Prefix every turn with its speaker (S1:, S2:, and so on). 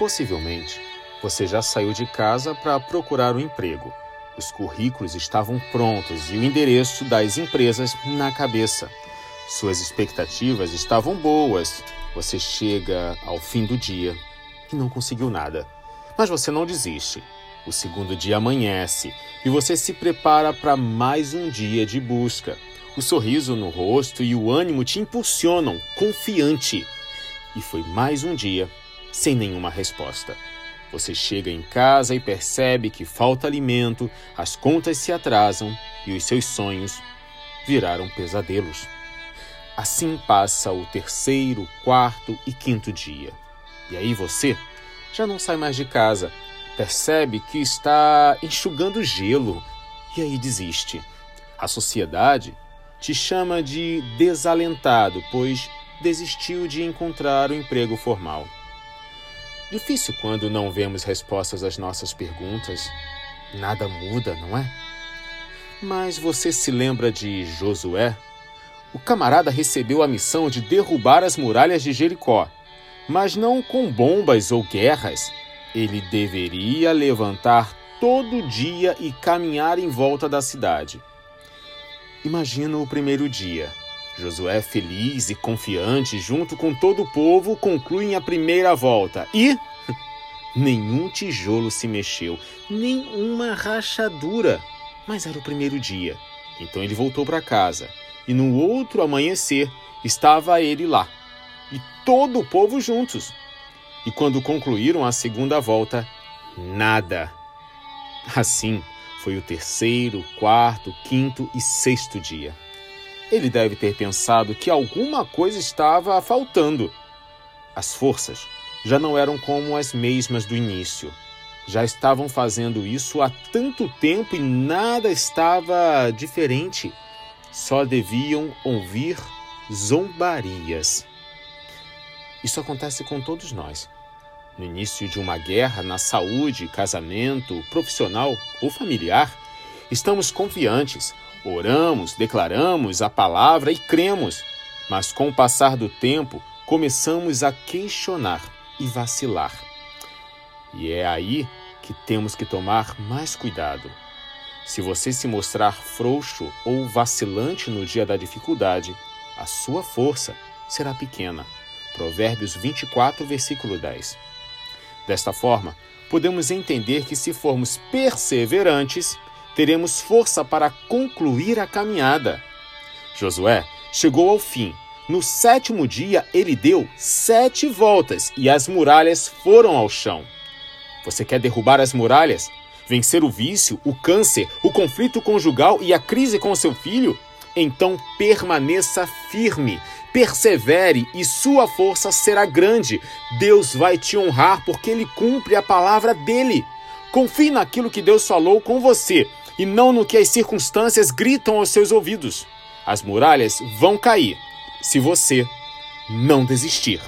S1: Possivelmente, você já saiu de casa para procurar um emprego. Os currículos estavam prontos e o endereço das empresas na cabeça. Suas expectativas estavam boas. Você chega ao fim do dia e não conseguiu nada. Mas você não desiste. O segundo dia amanhece e você se prepara para mais um dia de busca. O sorriso no rosto e o ânimo te impulsionam, confiante. E foi mais um dia sem nenhuma resposta. Você chega em casa e percebe que falta alimento, as contas se atrasam e os seus sonhos viraram pesadelos. Assim passa o terceiro, quarto e quinto dia. E aí você já não sai mais de casa, percebe que está enxugando gelo e aí desiste. A sociedade te chama de desalentado, pois desistiu de encontrar o um emprego formal. Difícil quando não vemos respostas às nossas perguntas. Nada muda, não é? Mas você se lembra de Josué? O camarada recebeu a missão de derrubar as muralhas de Jericó, mas não com bombas ou guerras. Ele deveria levantar todo dia e caminhar em volta da cidade. Imagina o primeiro dia. Josué, feliz e confiante, junto com todo o povo, concluem a primeira volta e. Nenhum tijolo se mexeu, nem uma rachadura. Mas era o primeiro dia. Então ele voltou para casa. E no outro amanhecer estava ele lá. E todo o povo juntos. E quando concluíram a segunda volta, nada. Assim foi o terceiro, quarto, quinto e sexto dia. Ele deve ter pensado que alguma coisa estava faltando. As forças já não eram como as mesmas do início. Já estavam fazendo isso há tanto tempo e nada estava diferente. Só deviam ouvir zombarias. Isso acontece com todos nós. No início de uma guerra, na saúde, casamento, profissional ou familiar, estamos confiantes, Oramos, declaramos a palavra e cremos, mas com o passar do tempo começamos a questionar e vacilar. E é aí que temos que tomar mais cuidado. Se você se mostrar frouxo ou vacilante no dia da dificuldade, a sua força será pequena. Provérbios 24, versículo 10. Desta forma, podemos entender que se formos perseverantes, teremos força para concluir a caminhada. Josué chegou ao fim. No sétimo dia, ele deu sete voltas e as muralhas foram ao chão. Você quer derrubar as muralhas? Vencer o vício, o câncer, o conflito conjugal e a crise com seu filho? Então permaneça firme, persevere e sua força será grande. Deus vai te honrar porque ele cumpre a palavra dele. Confie naquilo que Deus falou com você e não no que as circunstâncias gritam aos seus ouvidos. As muralhas vão cair se você não desistir.